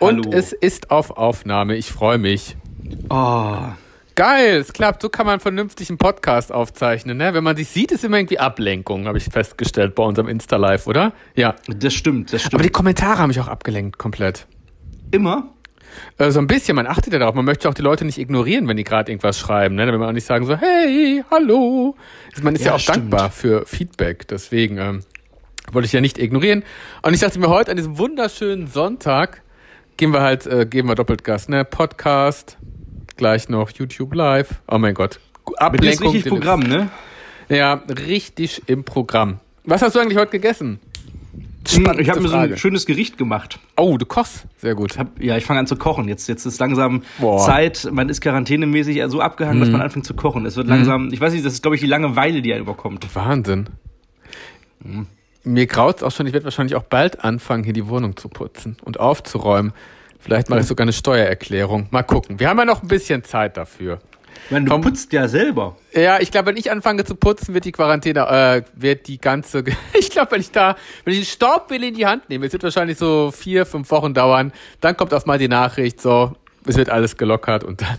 Und Hallo. es ist auf Aufnahme. Ich freue mich. Oh. Geil, es klappt. So kann man vernünftig einen Podcast aufzeichnen. Ne? Wenn man sich sieht, ist immer irgendwie Ablenkung, habe ich festgestellt bei unserem Insta-Live, oder? Ja. Das stimmt, das stimmt. Aber die Kommentare haben mich auch abgelenkt, komplett. Immer? Äh, so ein bisschen, man achtet ja darauf. Man möchte auch die Leute nicht ignorieren, wenn die gerade irgendwas schreiben. Ne? Wenn man auch nicht sagen so, hey, hallo. Man ist ja, ja auch stimmt. dankbar für Feedback. Deswegen ähm, wollte ich ja nicht ignorieren. Und ich dachte mir heute an diesem wunderschönen Sonntag, gehen wir halt, äh, geben wir doppelt Gas, ne? Podcast, gleich noch YouTube Live. Oh mein Gott. Ablenkung. richtig Programm, ne? Ja, richtig im Programm. Was hast du eigentlich heute gegessen? Spannende ich habe mir so ein schönes Gericht gemacht. Oh, du kochst. Sehr gut. Hab, ja, ich fange an zu kochen. Jetzt, jetzt ist langsam Boah. Zeit. Man ist quarantänemäßig so abgehangen, mhm. dass man anfängt zu kochen. Es wird mhm. langsam, ich weiß nicht, das ist, glaube ich, die Langeweile, die einen überkommt. Wahnsinn. Mhm. Mir graut auch schon, ich werde wahrscheinlich auch bald anfangen, hier die Wohnung zu putzen und aufzuräumen. Vielleicht mache ich sogar eine Steuererklärung. Mal gucken. Wir haben ja noch ein bisschen Zeit dafür. Meine, du Vom, putzt ja selber. Ja, ich glaube, wenn ich anfange zu putzen, wird die Quarantäne, äh, wird die ganze, ich glaube, wenn ich da, wenn ich den Staubwille in die Hand nehme, es wird wahrscheinlich so vier, fünf Wochen dauern, dann kommt auch mal die Nachricht, so, es wird alles gelockert und dann.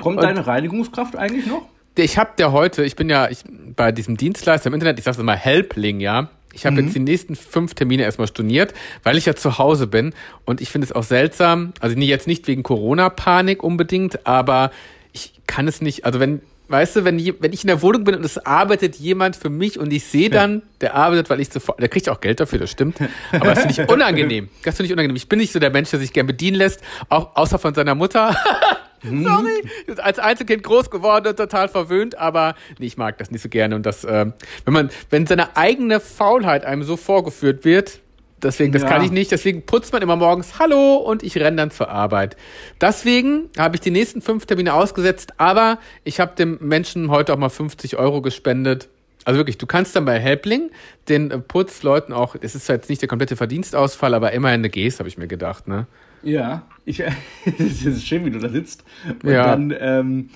kommt und, deine Reinigungskraft eigentlich noch? Ich habe der heute, ich bin ja ich, bei diesem Dienstleister im Internet, ich sage mal Helpling, ja. Ich habe mhm. jetzt die nächsten fünf Termine erstmal storniert, weil ich ja zu Hause bin. Und ich finde es auch seltsam, also jetzt nicht wegen Corona-Panik unbedingt, aber ich kann es nicht, also wenn, weißt du, wenn, wenn ich in der Wohnung bin und es arbeitet jemand für mich und ich sehe dann, der arbeitet, weil ich sofort, der kriegt auch Geld dafür, das stimmt. Aber das finde ich unangenehm. Das finde ich unangenehm. Ich bin nicht so der Mensch, der sich gern bedienen lässt, auch außer von seiner Mutter. Mhm. Sorry, als Einzelkind groß geworden und total verwöhnt, aber nee, ich mag das nicht so gerne. Und das, äh, wenn man, wenn seine eigene Faulheit einem so vorgeführt wird, deswegen, das ja. kann ich nicht, deswegen putzt man immer morgens Hallo und ich renne dann zur Arbeit. Deswegen habe ich die nächsten fünf Termine ausgesetzt, aber ich habe dem Menschen heute auch mal 50 Euro gespendet. Also wirklich, du kannst dann bei Helpling den Putzleuten auch, es ist jetzt nicht der komplette Verdienstausfall, aber immerhin eine Geste, habe ich mir gedacht, ne? Ja, ich, es ist schön, wie du da sitzt und ja. dann ähm,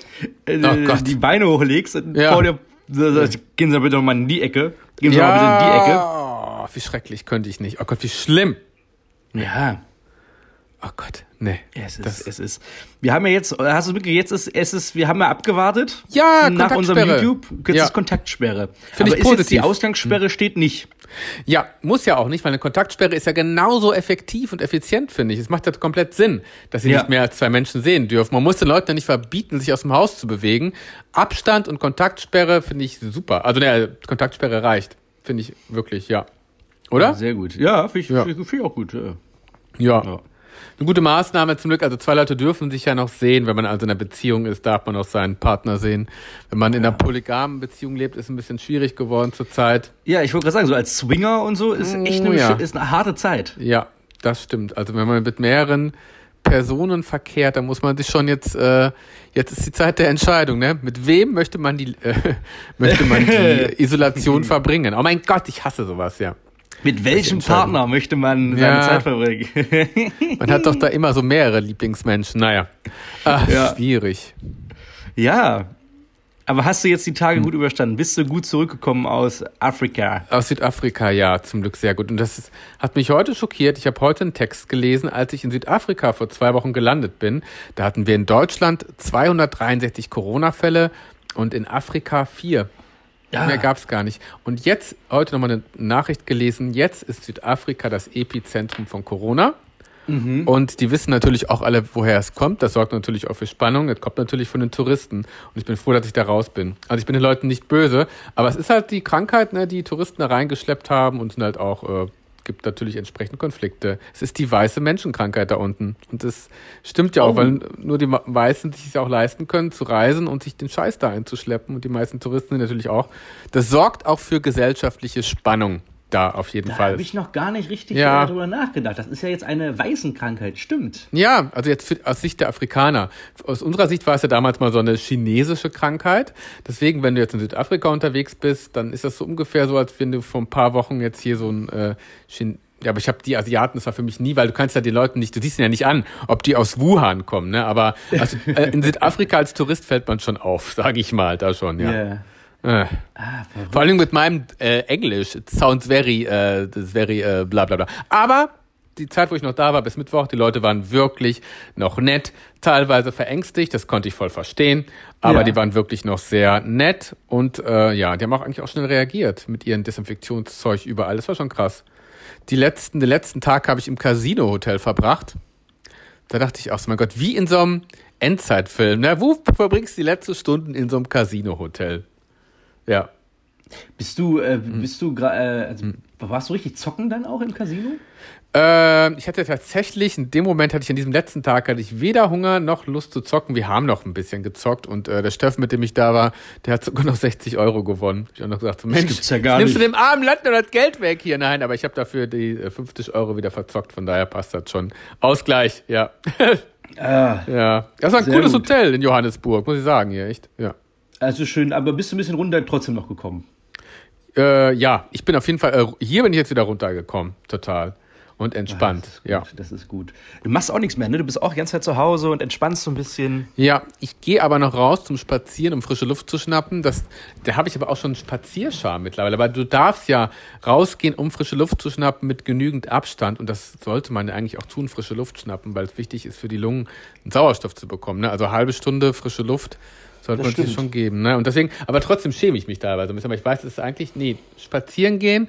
äh, oh die Beine hochlegst und ja. vor dir, gehen Sie bitte mal in die Ecke. Gehen Sie ja. mal bitte in die Ecke. Oh, wie schrecklich könnte ich nicht. Oh Gott, wie schlimm. Ja. Oh Gott, nee. Es ist, es ist. Wir haben ja jetzt, hast du wirklich, jetzt ist, es ist, wir haben ja abgewartet. Ja, Nach unserem YouTube, jetzt ja. ist Kontaktsperre. Finde ich ist positiv. Jetzt die Ausgangssperre steht nicht. Ja, muss ja auch nicht, weil eine Kontaktsperre ist ja genauso effektiv und effizient, finde ich. Es macht ja komplett Sinn, dass sie ja. nicht mehr als zwei Menschen sehen dürfen. Man muss den Leuten ja nicht verbieten, sich aus dem Haus zu bewegen. Abstand und Kontaktsperre finde ich super. Also, ne, Kontaktsperre reicht. Finde ich wirklich, ja. Oder? Ja, sehr gut. Ja, finde ich, ja. Find ich auch gut. ja. ja. Eine gute Maßnahme zum Glück. Also zwei Leute dürfen sich ja noch sehen. Wenn man also in einer Beziehung ist, darf man auch seinen Partner sehen. Wenn man in einer polygamen Beziehung lebt, ist ein bisschen schwierig geworden zurzeit. Ja, ich wollte gerade sagen, so als Swinger und so ist echt eine, ja. ist eine harte Zeit. Ja, das stimmt. Also wenn man mit mehreren Personen verkehrt, dann muss man sich schon jetzt, äh, jetzt ist die Zeit der Entscheidung, ne? Mit wem möchte man die, äh, möchte man die Isolation verbringen? Oh mein Gott, ich hasse sowas, ja. Mit welchem Partner möchte man seine ja. Zeit verbringen? man hat doch da immer so mehrere Lieblingsmenschen. Naja, Ach, ja. schwierig. Ja, aber hast du jetzt die Tage gut überstanden? Bist du gut zurückgekommen aus Afrika? Aus Südafrika, ja, zum Glück sehr gut. Und das ist, hat mich heute schockiert. Ich habe heute einen Text gelesen, als ich in Südafrika vor zwei Wochen gelandet bin. Da hatten wir in Deutschland 263 Corona-Fälle und in Afrika vier. Ja. Mehr gab es gar nicht. Und jetzt, heute nochmal eine Nachricht gelesen, jetzt ist Südafrika das Epizentrum von Corona. Mhm. Und die wissen natürlich auch alle, woher es kommt. Das sorgt natürlich auch für Spannung. Das kommt natürlich von den Touristen. Und ich bin froh, dass ich da raus bin. Also ich bin den Leuten nicht böse, aber es ist halt die Krankheit, ne, die Touristen da reingeschleppt haben und sind halt auch äh, gibt natürlich entsprechend Konflikte. Es ist die weiße Menschenkrankheit da unten. Und das stimmt ja auch, oh. weil nur die Weißen sich es auch leisten können, zu reisen und sich den Scheiß da einzuschleppen. Und die meisten Touristen natürlich auch. Das sorgt auch für gesellschaftliche Spannung da auf jeden da Fall. Da habe ich noch gar nicht richtig ja. darüber nachgedacht. Das ist ja jetzt eine Weißenkrankheit, stimmt. Ja, also jetzt für, aus Sicht der Afrikaner. Aus unserer Sicht war es ja damals mal so eine chinesische Krankheit. Deswegen, wenn du jetzt in Südafrika unterwegs bist, dann ist das so ungefähr so, als wenn du vor ein paar Wochen jetzt hier so ein äh, Chin ja, aber ich habe die Asiaten, das war für mich nie, weil du kannst ja den Leuten nicht, du siehst ihnen ja nicht an, ob die aus Wuhan kommen, ne? Aber also, äh, in Südafrika als Tourist fällt man schon auf, sage ich mal, da schon, ja. Yeah. Äh. Ah, Vor allem mit meinem äh, Englisch. It sounds very, äh, very, äh, bla bla bla. Aber die Zeit, wo ich noch da war, bis Mittwoch, die Leute waren wirklich noch nett, teilweise verängstigt, das konnte ich voll verstehen, aber ja. die waren wirklich noch sehr nett und äh, ja, die haben auch eigentlich auch schnell reagiert mit ihrem Desinfektionszeug überall. Das war schon krass. Die letzten, den letzten Tag habe ich im Casino-Hotel verbracht. Da dachte ich auch so, mein Gott, wie in so einem Endzeitfilm. Ne? Wo verbringst du die letzten Stunden in so einem Casino-Hotel? Ja. Bist du, äh, hm. bist du, äh, also, hm. warst du richtig zocken dann auch im Casino? Äh, ich hatte tatsächlich, in dem Moment hatte ich an diesem letzten Tag, hatte ich weder Hunger noch Lust zu zocken. Wir haben noch ein bisschen gezockt und äh, der Steff, mit dem ich da war, der hat sogar noch 60 Euro gewonnen. Ich habe noch gesagt, so, Mensch, ja nimmst nicht. du dem armen Land noch das Geld weg hier? Nein, aber ich habe dafür die äh, 50 Euro wieder verzockt, von daher passt das schon. Ausgleich, ja. Ah, ja, das war ein cooles gut. Hotel in Johannesburg, muss ich sagen, hier, echt, ja. Also schön, aber bist du ein bisschen runter trotzdem noch gekommen? Äh, ja, ich bin auf jeden Fall, äh, hier bin ich jetzt wieder runtergekommen, total. Und entspannt, ah, ja. Das ist gut. Du machst auch nichts mehr, ne? Du bist auch die ganze Zeit zu Hause und entspannst so ein bisschen. Ja, ich gehe aber noch raus zum Spazieren, um frische Luft zu schnappen. Das, da habe ich aber auch schon einen Spazierscham mittlerweile. Aber du darfst ja rausgehen, um frische Luft zu schnappen mit genügend Abstand. Und das sollte man ja eigentlich auch tun, frische Luft schnappen, weil es wichtig ist für die Lungen, einen Sauerstoff zu bekommen. Ne? Also halbe Stunde frische Luft sollte das man sich schon geben. Ne? Und deswegen, aber trotzdem schäme ich mich teilweise ein bisschen. Aber ich weiß, es ist eigentlich, nee, spazieren gehen,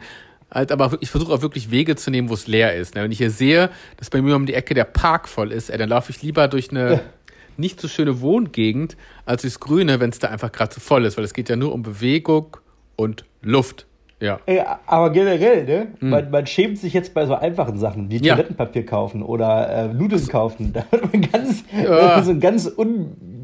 halt, aber ich versuche auch wirklich Wege zu nehmen, wo es leer ist. Ne? Wenn ich hier sehe, dass bei mir um die Ecke der Park voll ist, ey, dann laufe ich lieber durch eine ja. nicht so schöne Wohngegend als durchs Grüne, wenn es da einfach gerade zu voll ist, weil es geht ja nur um Bewegung und Luft. Ja. Ey, aber generell, ne? Hm. Man, man, schämt sich jetzt bei so einfachen Sachen wie ja. Toilettenpapier kaufen oder äh, Nudeln kaufen. Da hat man ganz, ja. so ein ganz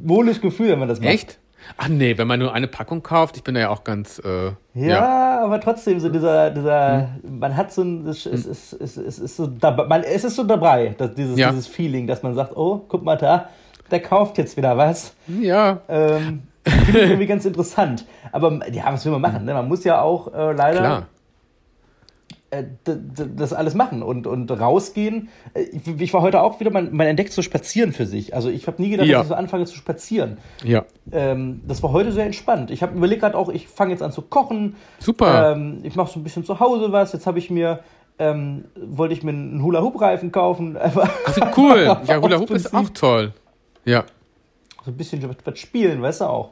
unwohles Gefühl, wenn man das macht. Echt? Ach nee, wenn man nur eine Packung kauft, ich bin da ja auch ganz. Äh, ja, ja, aber trotzdem, so dieser, dieser, hm. man hat so ein, es, es, es, es, es ist so, da, man, es ist so dabei, dass dieses, ja. dieses Feeling, dass man sagt, oh, guck mal da, der kauft jetzt wieder was. Ja. Ähm, Finde ich irgendwie ganz interessant. Aber ja, was will man machen? Ne? Man muss ja auch äh, leider Klar. Äh, das alles machen und, und rausgehen. Äh, ich, ich war heute auch wieder, man, man entdeckt so Spazieren für sich. Also ich habe nie gedacht, ja. dass ich so anfange zu spazieren. Ja. Ähm, das war heute sehr entspannt. Ich habe überlegt gerade auch, ich fange jetzt an zu kochen. Super. Ähm, ich mache so ein bisschen zu Hause was. Jetzt habe ich mir ähm, wollte ich mir einen Hula-Hoop-Reifen kaufen. Ach, cool. ja, Hula-Hoop ist auch toll. Ja so ein bisschen was spielen, weißt du auch.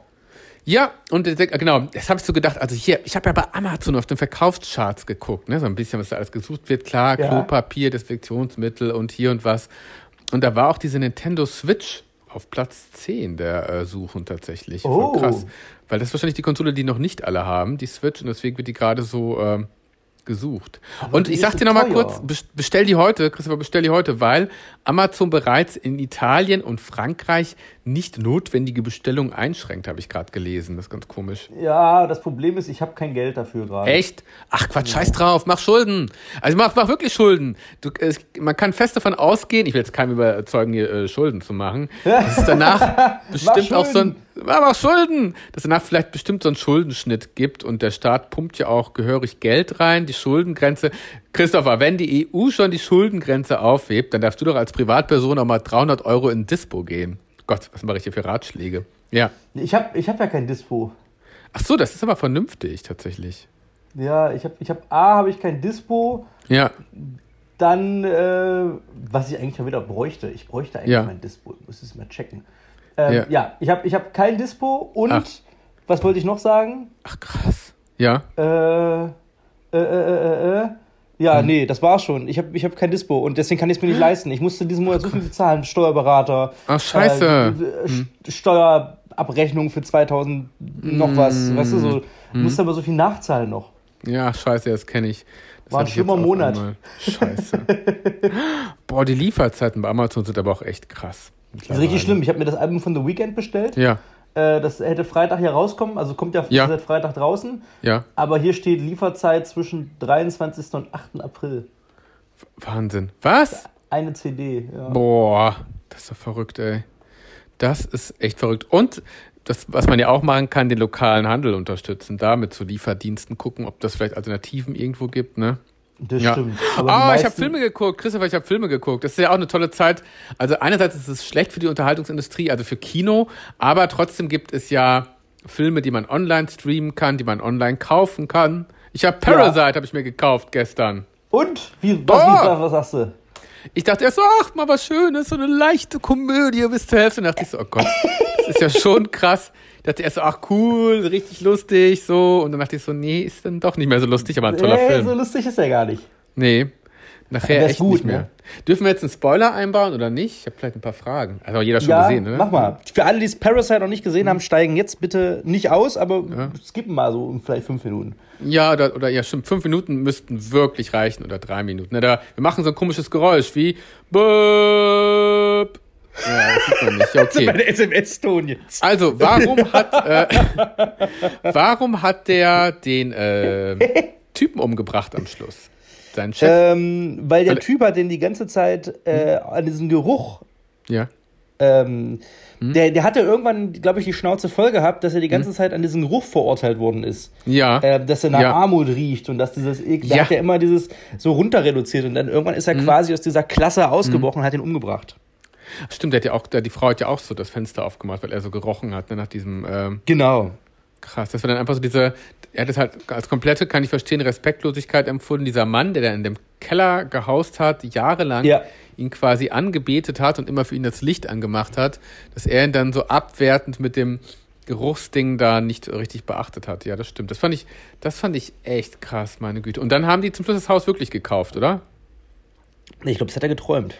Ja, und genau, das habe ich so gedacht. Also hier, ich habe ja bei Amazon auf den Verkaufscharts geguckt, ne, so ein bisschen, was da alles gesucht wird. Klar, ja. Klopapier, Desinfektionsmittel und hier und was. Und da war auch diese Nintendo Switch auf Platz 10 der äh, Suchen tatsächlich. Oh. Voll krass. Weil das ist wahrscheinlich die Konsole, die noch nicht alle haben, die Switch, und deswegen wird die gerade so äh, gesucht. Aber und ich sag dir nochmal kurz, bestell die heute, Christopher, bestell die heute, weil Amazon bereits in Italien und Frankreich nicht notwendige Bestellungen einschränkt, habe ich gerade gelesen. Das ist ganz komisch. Ja, das Problem ist, ich habe kein Geld dafür gerade. Echt? Ach Quatsch, ja. scheiß drauf, mach Schulden. Also mach, mach wirklich Schulden. Du, es, man kann fest davon ausgehen, ich will jetzt keinem überzeugen, hier äh, Schulden zu machen. Das ist danach bestimmt auch so ein aber Schulden, dass danach vielleicht bestimmt so einen Schuldenschnitt gibt und der Staat pumpt ja auch gehörig Geld rein, die Schuldengrenze. Christopher, wenn die EU schon die Schuldengrenze aufhebt, dann darfst du doch als Privatperson auch mal 300 Euro in Dispo gehen. Gott, was mache ich hier für Ratschläge? Ja. Ich habe ich hab ja kein Dispo. Ach so, das ist aber vernünftig tatsächlich. Ja, ich habe ich hab A, habe ich kein Dispo. Ja. Dann, äh, was ich eigentlich mal wieder bräuchte, ich bräuchte eigentlich ja. mein Dispo, ich muss es mal checken. Ähm, ja. ja. ich habe ich hab kein Dispo und Ach. was wollte ich noch sagen? Ach krass. Ja. Äh, äh, äh, äh, äh. Ja, hm. nee, das war's schon. Ich habe ich hab kein Dispo und deswegen kann ich es mir nicht leisten. Ich musste diesen Monat so viel bezahlen. Steuerberater. Ach, scheiße. Äh, hm. Steuerabrechnung für 2000 noch hm. was. Weißt du, so. Hm. Musste aber so viel nachzahlen noch. Ja, scheiße, das kenne ich. Das War ein schlimmer Monat. Scheiße. Boah, die Lieferzeiten bei Amazon sind aber auch echt krass. Das ist richtig schlimm. Ich habe mir das Album von The Weeknd bestellt. Ja. Äh, das hätte Freitag hier rauskommen, also kommt ja, ja. seit Freitag draußen. Ja. Aber hier steht Lieferzeit zwischen 23. und 8. April. Wahnsinn. Was? Eine CD, ja. Boah, das ist doch verrückt, ey. Das ist echt verrückt. Und das, was man ja auch machen kann, den lokalen Handel unterstützen, da mit so Lieferdiensten gucken, ob das vielleicht Alternativen irgendwo gibt, ne? Das ja. stimmt. Aber oh, ich habe Filme geguckt, Christopher, ich habe Filme geguckt. Das ist ja auch eine tolle Zeit. Also einerseits ist es schlecht für die Unterhaltungsindustrie, also für Kino, aber trotzdem gibt es ja Filme, die man online streamen kann, die man online kaufen kann. Ich habe Parasite, ja. habe ich mir gekauft gestern. Und? Wie, was, oh. was sagst du? Ich dachte erst so, ach, mal was Schönes, so eine leichte Komödie bis zur Hälfte. Und dachte ich so, oh Gott, das ist ja schon krass. Dachte erst so, ach cool, richtig lustig, so. Und dann dachte ich so, nee, ist dann doch nicht mehr so lustig, aber ein toller nee, Film. so lustig ist er gar nicht. Nee. Nachher echt gut, nicht mehr. Ne? Dürfen wir jetzt einen Spoiler einbauen oder nicht? Ich habe vielleicht ein paar Fragen. Also jeder schon ja, gesehen, ne? Mach mal. Für alle, die es Parasite noch nicht gesehen haben, steigen jetzt bitte nicht aus, aber ja. skippen mal so vielleicht fünf Minuten. Ja, oder, oder ja, stimmt. Fünf Minuten müssten wirklich reichen oder drei Minuten. Da, wir machen so ein komisches Geräusch wie Böp. Ja, das sieht man nicht. Ja, okay. Das ist mein SMS-Ton jetzt. Also, warum hat, äh, warum hat der den äh, Typen umgebracht am Schluss? Sein Chef? Ähm, weil der weil, Typ hat den die ganze Zeit äh, an diesem Geruch. Ja. Ähm, hm. der, der hatte irgendwann, glaube ich, die Schnauze voll gehabt, dass er die ganze hm. Zeit an diesen Geruch verurteilt worden ist. Ja. Äh, dass er nach ja. Armut riecht und dass dieses Ekel, ja. da hat er immer dieses so runter reduziert und dann irgendwann ist er hm. quasi aus dieser Klasse ausgebrochen und hat ihn umgebracht. Stimmt, der hat ja auch, der, die Frau hat ja auch so das Fenster aufgemacht, weil er so gerochen hat, ne, nach diesem. Ähm, genau. Krass, das war dann einfach so diese, er hat es halt als komplette, kann ich verstehen, Respektlosigkeit empfunden. Dieser Mann, der da in dem Keller gehaust hat, jahrelang ja. ihn quasi angebetet hat und immer für ihn das Licht angemacht hat, dass er ihn dann so abwertend mit dem Geruchsding da nicht richtig beachtet hat. Ja, das stimmt. Das fand ich, das fand ich echt krass, meine Güte. Und dann haben die zum Schluss das Haus wirklich gekauft, oder? Ich glaube, das hat er geträumt.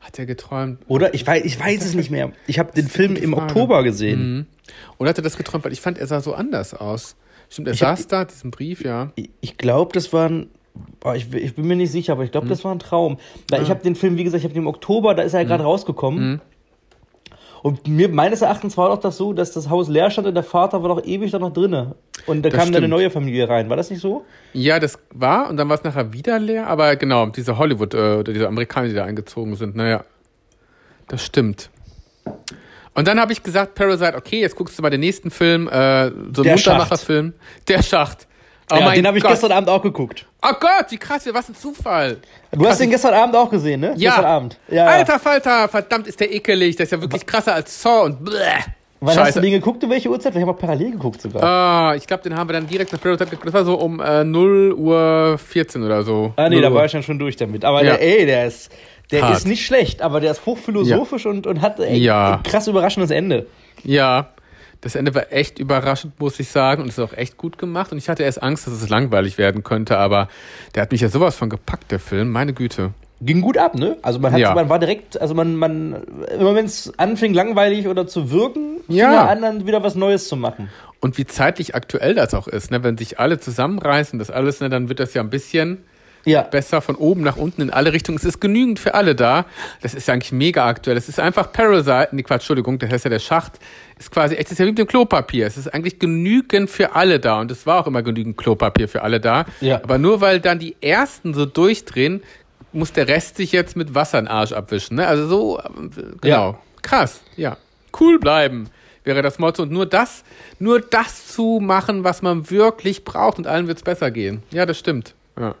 Hat er geträumt? Oder? Ich weiß, ich weiß es nicht mehr. Ich habe den Film im Oktober gesehen. Mhm. Oder hat er das geträumt? Weil ich fand, er sah so anders aus. Stimmt, er ich saß hab, da, diesen Brief, ja. Ich, ich glaube, das war ein. Oh, ich, ich, bin mir nicht sicher, aber ich glaube, mhm. das war ein Traum. Weil ah. ich habe den Film, wie gesagt, ich habe den im Oktober, da ist er ja gerade mhm. rausgekommen. Mhm. Und mir, meines Erachtens war doch das so, dass das Haus leer stand und der Vater war doch ewig da noch drinne. Und da das kam stimmt. dann eine neue Familie rein. War das nicht so? Ja, das war. Und dann war es nachher wieder leer. Aber genau, diese Hollywood äh, oder diese Amerikaner, die da eingezogen sind. Naja, das stimmt. Und dann habe ich gesagt, Parasite, okay, jetzt guckst du mal den nächsten Film, äh, so ein Muntermacher-Film. Der Schacht. Oh ja, den habe ich gestern Abend auch geguckt. Oh Gott, wie krass, was ein Zufall. Du krass, hast den gestern Abend auch gesehen, ne? Ja. Gestern Abend. Ja. Alter Falter, verdammt ist der ekelig. Das ist ja wirklich krasser als Saw und bleh. Wann Scheiße. hast du den geguckt, um welche Uhrzeit? Wir haben auch parallel geguckt sogar. Ah, ich glaube, den haben wir dann direkt nach Parasite geguckt. Das war so um äh, 0 Uhr 14 oder so. Ah, nee, da war ich dann schon durch damit. Aber ja. der, ey, der ist, der Hart. ist nicht schlecht, aber der ist hochphilosophisch ja. und, und hat ey, ja. ein krass überraschendes Ende. Ja, das Ende war echt überraschend, muss ich sagen, und ist auch echt gut gemacht. Und ich hatte erst Angst, dass es langweilig werden könnte, aber der hat mich ja sowas von gepackt, der Film. Meine Güte. Ging gut ab, ne? Also man hat, ja. man war direkt, also man, man, immer wenn es anfing langweilig oder zu wirken, ja. fing an, dann wieder was Neues zu machen. Und wie zeitlich aktuell das auch ist, ne? Wenn sich alle zusammenreißen, das alles, ne, dann wird das ja ein bisschen ja. besser von oben nach unten in alle Richtungen. Es ist genügend für alle da. Das ist ja eigentlich mega aktuell. Es ist einfach Parasite, nee, Quatsch, Entschuldigung, das heißt ja der Schacht, ist quasi, es ist ja wie mit dem Klopapier. Es ist eigentlich genügend für alle da und es war auch immer genügend Klopapier für alle da. Ja. Aber nur weil dann die ersten so durchdrehen, muss der Rest sich jetzt mit Wasser in den Arsch abwischen. Ne? Also so, genau. Ja. Krass, ja. Cool bleiben wäre das Motto. Und nur das, nur das zu machen, was man wirklich braucht und allen wird es besser gehen. Ja, das stimmt. Ja.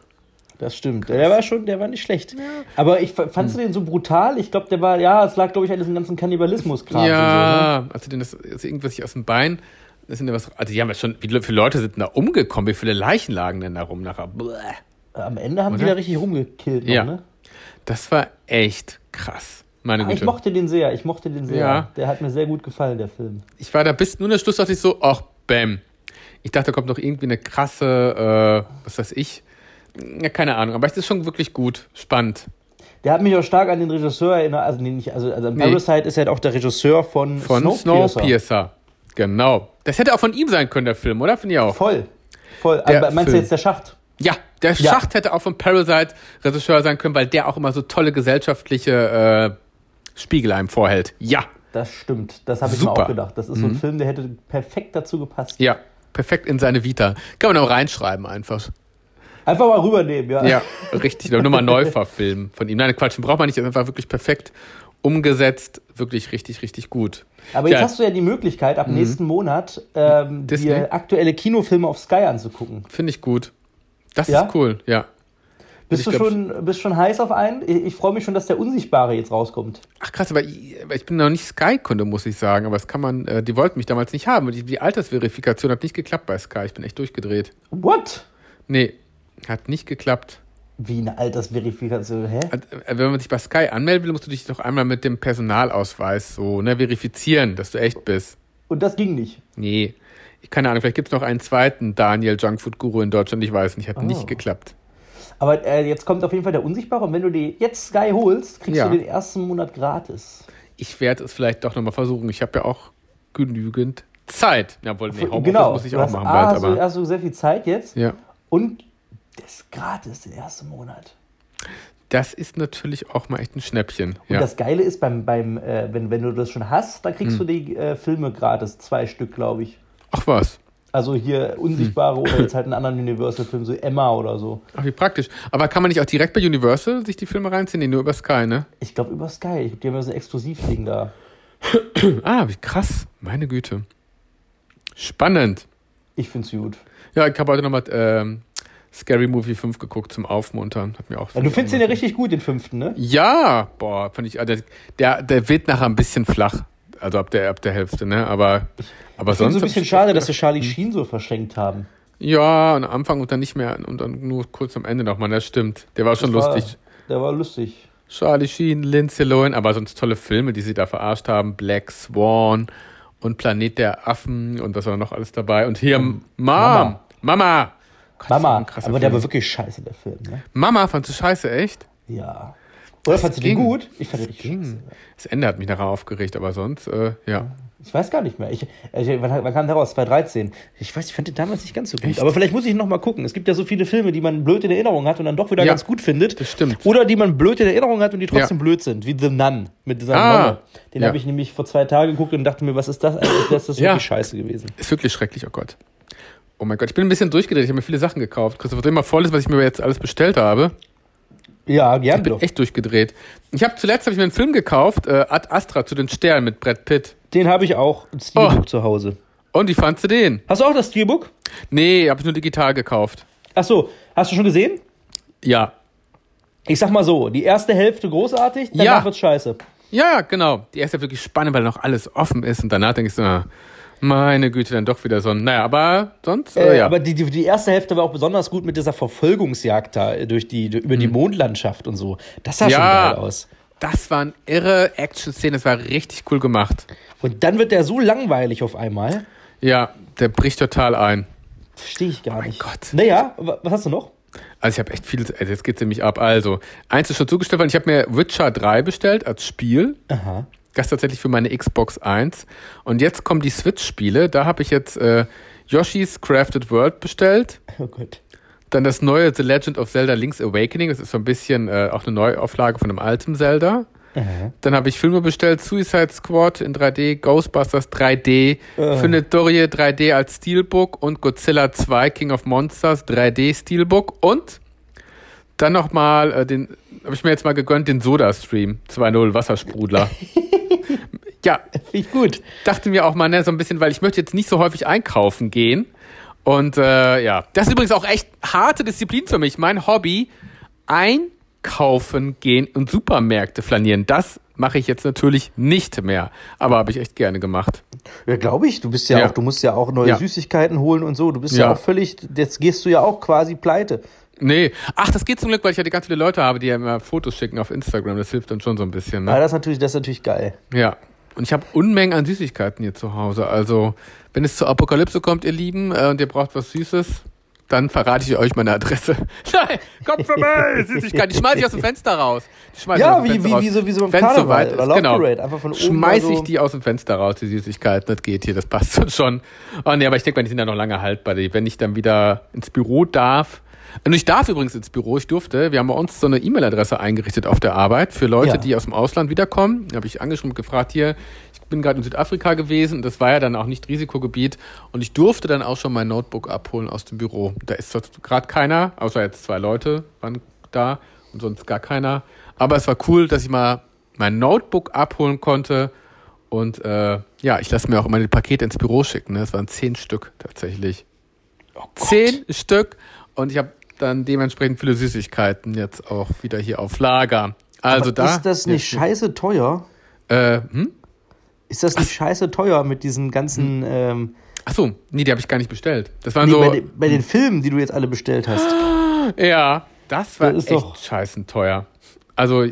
Das stimmt. Der war schon, der war nicht schlecht. Ja. Aber ich fandst hm. du den so brutal? Ich glaube, der war, ja, es lag, glaube ich, an diesem ganzen Kannibalismus-Kram. Ja, so, ne? also denn das ist irgendwas sich aus dem Bein. Das sind ja was, also die haben ja schon, wie viele Leute sind denn da umgekommen? Wie viele Leichen lagen denn da rum nachher? Bläh. Am Ende haben Oder? die da richtig rumgekillt. Ja. Noch, ne? Das war echt krass. Meine ah, Ich mochte den sehr, ich mochte den sehr. Ja. Der hat mir sehr gut gefallen, der Film. Ich war da bis nur der Schluss, dachte ich so, ach, bäm. Ich dachte, da kommt noch irgendwie eine krasse, äh, was weiß ich, ja, keine Ahnung, aber es ist schon wirklich gut, spannend. Der hat mich auch stark an den Regisseur erinnert, also nee, nicht, also, also nee. Parasite ist ja halt auch der Regisseur von, von Snowpiercer. Snowpiercer. Genau. Das hätte auch von ihm sein können, der Film, oder? Finde ich auch. Voll. Voll. Der aber meinst Film. du jetzt der Schacht? Ja, der ja. Schacht hätte auch von Parasite Regisseur sein können, weil der auch immer so tolle gesellschaftliche äh, Spiegel einem vorhält. Ja. Das stimmt. Das habe ich Super. mir auch gedacht. Das ist mhm. so ein mhm. Film, der hätte perfekt dazu gepasst. Ja, perfekt in seine Vita. Kann man auch reinschreiben einfach. Einfach mal rübernehmen, ja. Ja, richtig. Nur mal neu verfilmen von ihm. Nein, Quatsch, den braucht man nicht. Einfach wirklich perfekt umgesetzt. Wirklich richtig, richtig gut. Aber jetzt ja. hast du ja die Möglichkeit, ab mhm. nächsten Monat ähm, dir aktuelle Kinofilme auf Sky anzugucken. Finde ich gut. Das ja? ist cool, ja. Bist du schon, bist schon heiß auf einen? Ich, ich freue mich schon, dass der Unsichtbare jetzt rauskommt. Ach krass, aber ich, ich bin noch nicht Sky-Kunde, muss ich sagen. Aber das kann man, äh, die wollten mich damals nicht haben. Die, die Altersverifikation hat nicht geklappt bei Sky. Ich bin echt durchgedreht. What? Nee, hat nicht geklappt. Wie eine Altersverifikation, hä? Äh, wenn man sich bei Sky anmelden will, musst du dich doch einmal mit dem Personalausweis so ne, verifizieren, dass du echt bist. Und das ging nicht? Nee. Ich keine Ahnung, vielleicht gibt es noch einen zweiten Daniel Junkfood Guru in Deutschland, ich weiß nicht, hat oh. nicht geklappt. Aber äh, jetzt kommt auf jeden Fall der Unsichtbare und wenn du dir jetzt Sky holst, kriegst ja. du den ersten Monat gratis. Ich werde es vielleicht doch nochmal versuchen. Ich habe ja auch genügend Zeit. Jawohl, nee, Homeoffice genau. muss ich auch machen bald. Hast, aber. hast du sehr viel Zeit jetzt? Ja. Und das ist gratis den ersten Monat. Das ist natürlich auch mal echt ein Schnäppchen. Und ja. das Geile ist, beim, beim, äh, wenn, wenn du das schon hast, dann kriegst hm. du die äh, Filme gratis. Zwei Stück, glaube ich. Ach was. Also hier Unsichtbare hm. oder jetzt halt einen anderen Universal-Film, so Emma oder so. Ach, wie praktisch. Aber kann man nicht auch direkt bei Universal sich die Filme reinziehen? Nee, nur über Sky, ne? Ich glaube über Sky. Die haben ja so ein Exklusivding da. ah, wie krass. Meine Güte. Spannend. Ich find's gut. Ja, ich habe heute nochmal ähm, Scary Movie 5 geguckt zum Aufmuntern. Hat mir auch ja, du findest den ja richtig gut, den fünften, ne? Ja, boah, fand ich. Der, der, der wird nachher ein bisschen flach. Also ab der, ab der Hälfte, ne? Aber, aber ich sonst. so ein bisschen schade, dass sie Charlie Sheen so verschenkt haben. Ja, am Anfang und dann nicht mehr und dann nur kurz am Ende nochmal, das stimmt. Der war schon das lustig. War, der war lustig. Charlie Sheen, Lindsay Lohan, aber sonst tolle Filme, die sie da verarscht haben. Black Swan und Planet der Affen und was war noch alles dabei. Und hier Mom, Mama. Mama. Mama, aber Film. der war wirklich scheiße, der Film. Ne? Mama, fandst du scheiße, echt? Ja. Oder fandst du den gut? Ich fand den richtig ging. scheiße. Das Ende hat mich nachher aufgeregt, aber sonst, äh, ja. Ich weiß gar nicht mehr. Ich, ich, wann, wann kam der raus? 2013. Ich weiß, ich fand den damals nicht ganz so gut. Echt? Aber vielleicht muss ich noch mal gucken. Es gibt ja so viele Filme, die man blöd in Erinnerung hat und dann doch wieder ja, ganz gut findet. Das stimmt. Oder die man blöd in Erinnerung hat und die trotzdem ja. blöd sind. Wie The Nun mit dieser ah, Nonne. Den ja. habe ich nämlich vor zwei Tagen geguckt und dachte mir, was ist das eigentlich? Das ist wirklich scheiße gewesen. Ist wirklich schrecklich, oh Gott. Oh mein Gott, ich bin ein bisschen durchgedreht. Ich habe mir viele Sachen gekauft. Christoph, immer voll ist, was ich mir jetzt alles bestellt habe. Ja, gerne. Ich bin doch. echt durchgedreht. Ich habe zuletzt hab ich mir einen Film gekauft, äh, Ad Astra zu den Sternen mit Brad Pitt. Den habe ich auch, ein Steelbook oh. zu Hause. Und wie fandst du den? Hast du auch das Steelbook? Nee, habe ich nur digital gekauft. Ach so, hast du schon gesehen? Ja. Ich sag mal so, die erste Hälfte großartig, danach ja. wird's scheiße. Ja, genau. Die erste wirklich spannend, weil noch alles offen ist und danach denkst du, na, meine Güte, dann doch wieder so ein. Naja, aber sonst. Äh, äh, ja. Aber die, die, die, erste Hälfte war auch besonders gut mit dieser Verfolgungsjagd da durch die, über die hm. Mondlandschaft und so. Das sah ja, schon geil aus. Das waren irre Action-Szenen, das war richtig cool gemacht. Und dann wird der so langweilig auf einmal. Ja, der bricht total ein. Verstehe ich gar oh nicht. Gott. Naja, was hast du noch? Also ich habe echt viel, also jetzt geht's nämlich ab. Also, eins ist schon zugestellt worden, ich habe mir Witcher 3 bestellt als Spiel. Aha. Das tatsächlich für meine Xbox 1. Und jetzt kommen die Switch-Spiele. Da habe ich jetzt äh, Yoshi's Crafted World bestellt. Oh Gott. Dann das neue The Legend of Zelda Link's Awakening. Das ist so ein bisschen äh, auch eine Neuauflage von einem alten Zelda. Mhm. Dann habe ich Filme bestellt, Suicide Squad in 3D, Ghostbusters 3D, mhm. Findet Dorie 3D als Steelbook und Godzilla 2 King of Monsters 3D Steelbook und dann nochmal äh, den, habe ich mir jetzt mal gegönnt, den Soda-Stream 2.0 Wassersprudler. ja. Finde ich gut. Dachte mir auch mal, ne, so ein bisschen, weil ich möchte jetzt nicht so häufig einkaufen gehen. Und äh, ja, das ist übrigens auch echt harte Disziplin für mich. Mein Hobby, einkaufen gehen und Supermärkte flanieren. Das mache ich jetzt natürlich nicht mehr. Aber habe ich echt gerne gemacht. Ja, glaube ich. Du bist ja, ja, auch, du musst ja auch neue ja. Süßigkeiten holen und so. Du bist ja. ja auch völlig, jetzt gehst du ja auch quasi pleite. Nee. Ach, das geht zum Glück, weil ich ja die ganz viele Leute habe, die ja immer Fotos schicken auf Instagram. Das hilft dann schon so ein bisschen. Ne? Ja, das ist natürlich, das ist natürlich geil. Ja. Und ich habe Unmengen an Süßigkeiten hier zu Hause. Also, wenn es zur Apokalypse kommt, ihr Lieben, äh, und ihr braucht was Süßes, dann verrate ich euch meine Adresse. Nein, kommt vorbei! Süßigkeiten. Die schmeiße ich aus dem Fenster raus. Ja, wie, wie, wie, so, wie so im Karneval so weit oder genau. Parade. Einfach von oben Schmeiße ich die aus dem Fenster raus, die Süßigkeiten. Das geht hier, das passt schon. Oh nee, aber ich denke mal, die sind ja noch lange haltbar. Wenn ich dann wieder ins Büro darf, und ich darf übrigens ins Büro, ich durfte. Wir haben bei uns so eine E-Mail-Adresse eingerichtet auf der Arbeit für Leute, ja. die aus dem Ausland wiederkommen. Da habe ich angeschrieben und gefragt, hier, ich bin gerade in Südafrika gewesen. Das war ja dann auch nicht Risikogebiet. Und ich durfte dann auch schon mein Notebook abholen aus dem Büro. Da ist gerade keiner, außer jetzt zwei Leute waren da und sonst gar keiner. Aber es war cool, dass ich mal mein Notebook abholen konnte. Und äh, ja, ich lasse mir auch meine Pakete ins Büro schicken. Ne? Das waren zehn Stück tatsächlich. Oh zehn Stück. Und ich habe dann dementsprechend viele Süßigkeiten jetzt auch wieder hier auf Lager. Also Aber da. Ist das nicht ja, scheiße teuer? Äh, hm? Ist das nicht Ach. scheiße teuer mit diesen ganzen. Hm. Ähm, Ach nee, die habe ich gar nicht bestellt. Das waren nee, so. Bei, den, bei den Filmen, die du jetzt alle bestellt hast. Ja. Das war das echt doch scheißen teuer. Also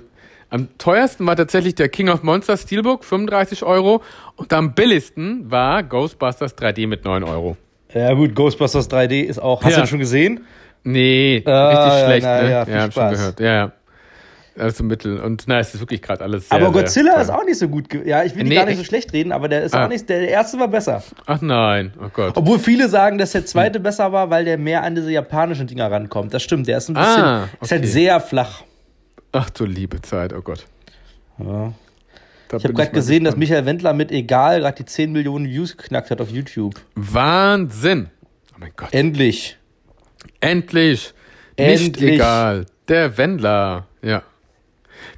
am teuersten war tatsächlich der King of Monsters Steelbook, 35 Euro. Und am billigsten war Ghostbusters 3D mit 9 Euro. Ja gut, Ghostbusters 3D ist auch. Hast ja. du das schon gesehen? Nee, ah, richtig schlecht. Ja, ne? ja, ja hab schon gehört. Ja, ja. Also Mittel. Und na, es ist wirklich gerade alles sehr, Aber Godzilla sehr ist auch nicht so gut. Ja, ich will nee, gar nicht so schlecht reden, aber der ist ah. auch nicht. Der erste war besser. Ach nein, oh Gott. Obwohl viele sagen, dass der zweite hm. besser war, weil der mehr an diese japanischen Dinger rankommt. Das stimmt, der ist ein bisschen. Ah, okay. Ist halt sehr flach. Ach du liebe Zeit, oh Gott. Ja. Da ich habe gerade gesehen, gespannt. dass Michael Wendler mit Egal gerade die 10 Millionen Views geknackt hat auf YouTube. Wahnsinn! Oh mein Gott. Endlich. Endlich. Endlich. Nicht egal. Der Wendler. Ja.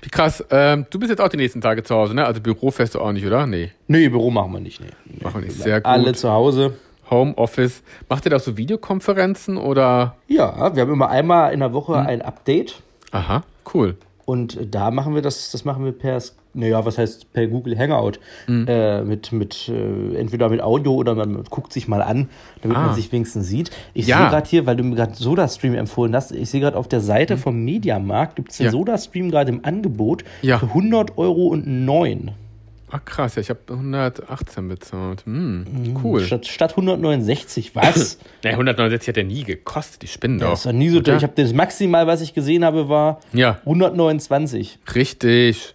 Wie krass. Ähm, du bist jetzt auch die nächsten Tage zu Hause, ne? Also Büro fährst du auch nicht, oder? Nee. Nee, Büro machen wir nicht. Nee. Machen wir nicht. Sehr gut. Alle zu Hause. Homeoffice. Macht ihr da so Videokonferenzen oder? Ja, wir haben immer einmal in der Woche hm. ein Update. Aha, cool. Und da machen wir das, das machen wir per, naja, was heißt per Google Hangout. Mhm. Äh, mit, mit, äh, entweder mit Audio oder man guckt sich mal an, damit ah. man sich wenigstens sieht. Ich ja. sehe gerade hier, weil du mir gerade SodaStream empfohlen hast, ich sehe gerade auf der Seite mhm. vom Mediamarkt gibt es den ja. SodaStream gerade im Angebot ja. für 100 Euro und 9. Ach krass, ja, ich habe 118 bezahlt. Hm, mhm, cool. Statt, statt 169, was? naja, 169 hat er nie gekostet, die Spinnen doch. Das war nie so teuer. Ich habe das Maximal, was ich gesehen habe, war ja. 129. Richtig.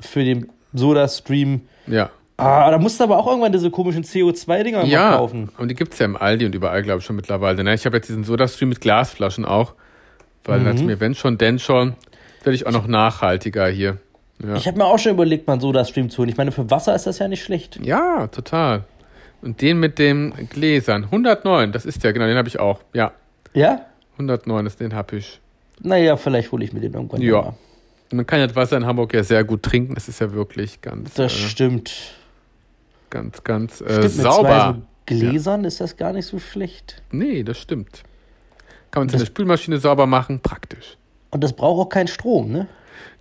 Für den Soda-Stream. Ja. Ah, da musst du aber auch irgendwann diese komischen CO2-Dinger ja, kaufen. und die gibt es ja im Aldi und überall, glaube ich, schon mittlerweile. Ne? Ich habe jetzt diesen Soda-Stream mit Glasflaschen auch. Weil mhm. mir, wenn schon, denn schon, werde ich auch noch nachhaltiger hier. Ja. Ich habe mir auch schon überlegt, mal so das Stream zu holen. Ich meine, für Wasser ist das ja nicht schlecht. Ja, total. Und den mit den Gläsern. 109, das ist der, genau, den habe ich auch. Ja. Ja? 109 ist den habe ich. Naja, vielleicht hole ich mir den irgendwann. Ja. Mal. Man kann ja das Wasser in Hamburg ja sehr gut trinken. Das ist ja wirklich ganz. Das äh, stimmt. Ganz, ganz äh, stimmt, sauber. So Gläsern ja. ist das gar nicht so schlecht. Nee, das stimmt. Kann man in der Spülmaschine sauber machen, praktisch. Und das braucht auch keinen Strom, ne?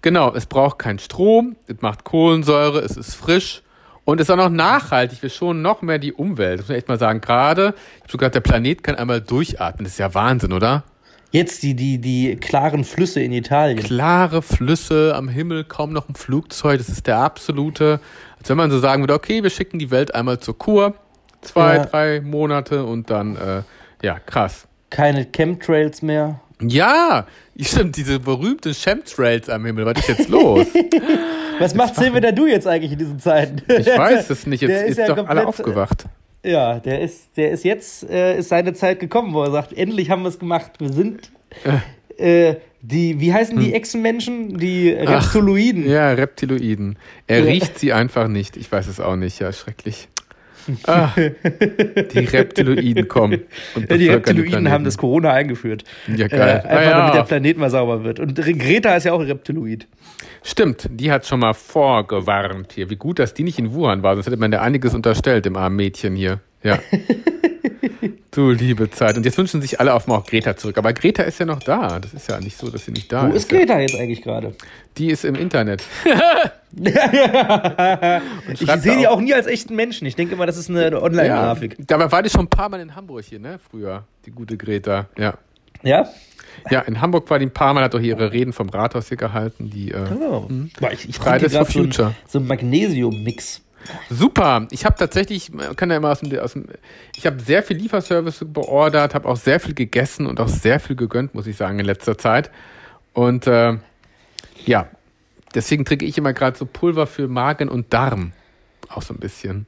Genau, es braucht keinen Strom, es macht Kohlensäure, es ist frisch und ist auch noch nachhaltig. Wir schonen noch mehr die Umwelt. Das muss ich echt mal sagen. Gerade, ich habe sogar der Planet kann einmal durchatmen. Das ist ja Wahnsinn, oder? Jetzt die, die, die klaren Flüsse in Italien. Klare Flüsse am Himmel, kaum noch ein Flugzeug. Das ist der absolute, als wenn man so sagen würde, okay, wir schicken die Welt einmal zur Kur. Zwei, ja. drei Monate und dann, äh, ja, krass. Keine Chemtrails mehr. Ja, stimmt, diese berühmten Chemtrails am Himmel. Was ist jetzt los? Was macht Silvia du jetzt eigentlich in diesen Zeiten? Ich weiß es nicht. Jetzt der ist, ist ja doch komplett, alle aufgewacht. Ja, der ist, der ist jetzt, äh, ist seine Zeit gekommen, wo er sagt, endlich haben wir es gemacht. Wir sind äh, die, wie heißen die hm. Echsenmenschen? Die Reptiloiden. Ach, ja, Reptiloiden. Er ja. riecht sie einfach nicht. Ich weiß es auch nicht. Ja, schrecklich. Ah, die Reptiloiden kommen. Ja, die Reptiloiden haben das Corona eingeführt. Ja, geil. Äh, einfach ja. damit der Planet mal sauber wird. Und Greta ist ja auch ein Reptiloid. Stimmt, die hat schon mal vorgewarnt hier. Wie gut, dass die nicht in Wuhan war, sonst hätte man ja einiges unterstellt, dem armen Mädchen hier. Ja. du liebe Zeit. Und jetzt wünschen sich alle auf mal auch Greta zurück. Aber Greta ist ja noch da. Das ist ja nicht so, dass sie nicht da Wo ist. Wo ist Greta jetzt eigentlich gerade? Die ist im Internet. ich sehe die auch nie als echten Menschen. Ich denke immer, das ist eine Online-Grafik. Ja, dabei war die schon ein paar Mal in Hamburg hier, ne? Früher, die gute Greta. Ja. Ja? Ja, in Hamburg war die ein paar Mal, hat auch ihre Reden vom Rathaus hier gehalten. Die, äh, oh. Ich, ich Fridays for Future. So ein, Magnesium-Mix. Super. Ich habe tatsächlich, kann ja immer aus dem, aus dem ich habe sehr viel Lieferservice beordert, habe auch sehr viel gegessen und auch sehr viel gegönnt, muss ich sagen, in letzter Zeit. Und äh, ja, deswegen trinke ich immer gerade so Pulver für Magen und Darm. Auch so ein bisschen.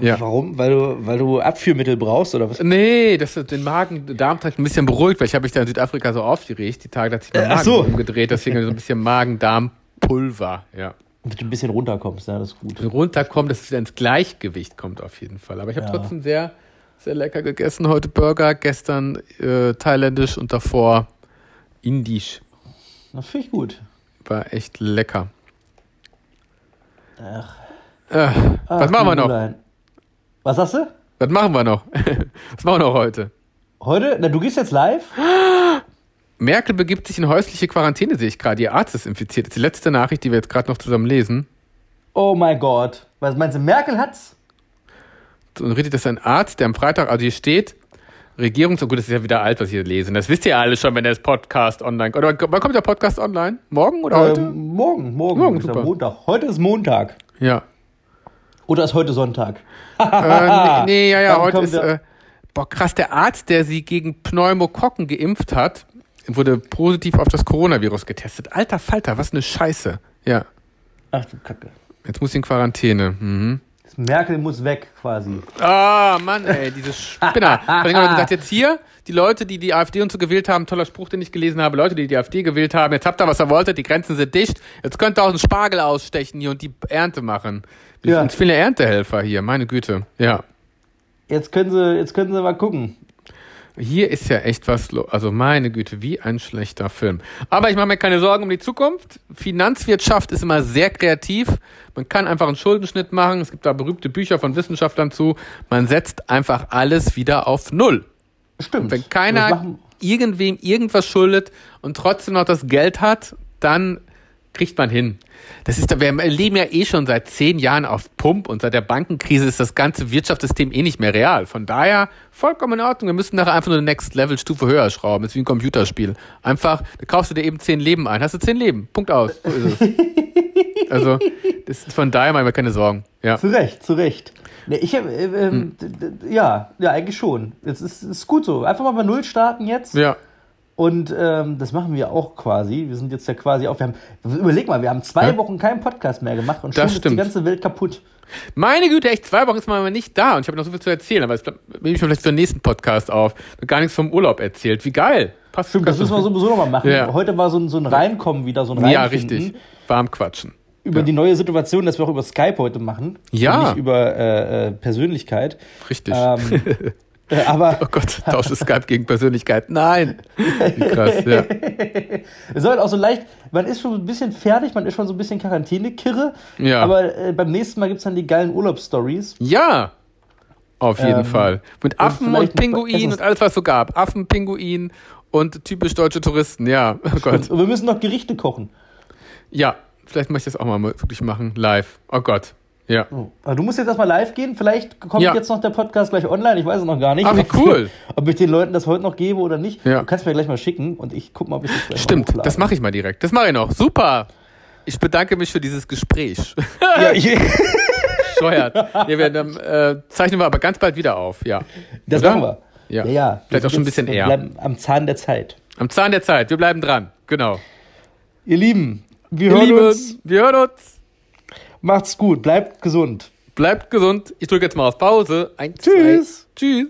Ja. Warum? Weil du, weil du Abführmittel brauchst oder was? Nee, das ist den Magen-Darm-Trakt ein bisschen beruhigt, weil ich habe mich da in Südafrika so aufgeregt. Die Tage hat sich mein äh, Magen so. umgedreht, deswegen so ein bisschen Magen-Darm-Pulver, ja. Damit du ein bisschen runterkommst, ja, das ist gut. Runterkommt, dass es wieder ins Gleichgewicht kommt auf jeden Fall. Aber ich habe ja. trotzdem sehr, sehr lecker gegessen. Heute Burger, gestern äh, thailändisch und davor indisch. Das finde ich gut. War echt lecker. Ach. Äh, Ach, was machen wir noch? Was hast du? Was machen wir noch? was machen wir noch heute? Heute? Na, du gehst jetzt live? Merkel begibt sich in häusliche Quarantäne, sehe ich gerade. Ihr Arzt ist infiziert. Das ist die letzte Nachricht, die wir jetzt gerade noch zusammen lesen. Oh mein Gott. Was meinst du, Merkel hat's? Und redet das ein Arzt, der am Freitag, also hier steht, Regierungs... Oh gut, das ist ja wieder alt, was ich hier lese. Das wisst ihr ja alle schon, wenn der Podcast online... Oder wann kommt der Podcast online? Morgen oder heute? Ähm, morgen, morgen. Morgen, ist super. Montag. Heute ist Montag. Ja. Oder ist heute Sonntag? äh, nee, nee, ja, ja, Dann heute kommt ist... Äh, boah, krass, der Arzt, der sie gegen Pneumokokken geimpft hat, wurde positiv auf das Coronavirus getestet. Alter Falter, was eine Scheiße. Ja, Ach du Kacke. jetzt muss sie in Quarantäne. Mhm. Merkel muss weg, quasi. Ah, Mann, ey, diese Spinner. Vor allem haben gesagt, jetzt hier, die Leute, die die AfD und so gewählt haben, toller Spruch, den ich gelesen habe, Leute, die die AfD gewählt haben, jetzt habt ihr, was ihr wolltet, die Grenzen sind dicht, jetzt könnt ihr auch einen Spargel ausstechen hier und die Ernte machen. Wir Ja. sind viele Erntehelfer hier, meine Güte. Ja. Jetzt können sie, jetzt können sie mal gucken. Hier ist ja echt was los. Also meine Güte, wie ein schlechter Film. Aber ich mache mir keine Sorgen um die Zukunft. Finanzwirtschaft ist immer sehr kreativ. Man kann einfach einen Schuldenschnitt machen. Es gibt da berühmte Bücher von Wissenschaftlern zu. Man setzt einfach alles wieder auf Null. Stimmt. Wenn Das keiner irgendwem irgendwas schuldet und trotzdem noch das Geld hat, dann kriegt man hin. Das ist, wir leben ja eh schon seit zehn Jahren auf Pump und seit der Bankenkrise ist das ganze Wirtschaftssystem eh nicht mehr real. Von daher vollkommen in Ordnung. Wir müssen nachher einfach nur eine Next-Level-Stufe höher schrauben. Das ist wie ein Computerspiel. Einfach, da kaufst du dir eben zehn Leben ein. Hast du zehn Leben. Punkt aus. So ist es. also, das ist von daher machen wir keine Sorgen. Ja. Zu Recht, zu Recht. Nee, ich äh, ähm, Hm. ja, ja, eigentlich schon. Es ist, ist gut so. Einfach mal bei Null starten jetzt. Ja. Und ähm, das machen wir auch quasi. Wir sind jetzt ja quasi auf. Wir haben, überleg mal, wir haben zwei Ja. Wochen keinen Podcast mehr gemacht und schon ist die ganze Welt kaputt. Meine Güte, echt, zwei Wochen ist man aber nicht da und ich habe noch so viel zu erzählen, aber das nehme ich mir vielleicht für den nächsten Podcast auf. Gar nichts vom Urlaub erzählt. Wie geil. Passt Stimmt, das müssen wir sowieso nochmal machen. Ja. Heute war so ein, so ein Reinkommen wieder, so ein Ja, Reinfinden richtig. Warm quatschen. Über Ja. die neue Situation, dass wir auch über Skype heute machen. Ja. Und nicht über äh, äh, Persönlichkeit. Richtig. Ähm, äh, aber oh Gott, tausche Skype gegen Persönlichkeit. Nein. Wie krass, ja. es soll auch so leicht, man ist schon ein bisschen fertig, man ist schon so ein bisschen Quarantäne-Kirre. Ja. Aber äh, beim nächsten Mal gibt es dann die geilen Urlaubsstories. Ja. Auf jeden Ähm, Fall. Mit Affen und, vielleicht noch Pinguin Essens- und alles, was es so gab. Affen, Pinguin und typisch deutsche Touristen. Ja, oh Gott. Und wir müssen noch Gerichte kochen. Ja, vielleicht möchte ich das auch mal wirklich machen. Live. Oh Gott. Ja. Oh. Aber du musst jetzt erstmal live gehen. Vielleicht kommt Ja. jetzt noch der Podcast gleich online. Ich weiß es noch gar nicht. Ah, wie ob, cool. Ob ich den Leuten das heute noch gebe oder nicht. Ja. Du kannst mir gleich mal schicken und ich guck mal, ob ich das gleich Stimmt, das mache ich mal direkt. Das mache ich noch. Super. Ich bedanke mich für dieses Gespräch. Ja, ich, Steuert. Ja, wir, dann, äh, zeichnen wir aber ganz bald wieder auf, ja. das Oder? machen wir. Ja. ja. ja. Vielleicht auch schon ein bisschen eher. Wir bleiben am Zahn der Zeit. Am Zahn der Zeit. Wir bleiben dran. Genau. Ihr Lieben, wir Ihr hören Lieben, uns. wir hören uns. Macht's gut, bleibt gesund. Bleibt gesund. Ich drücke jetzt mal auf Pause. Eins, Tschüss. Zwei. Tschüss.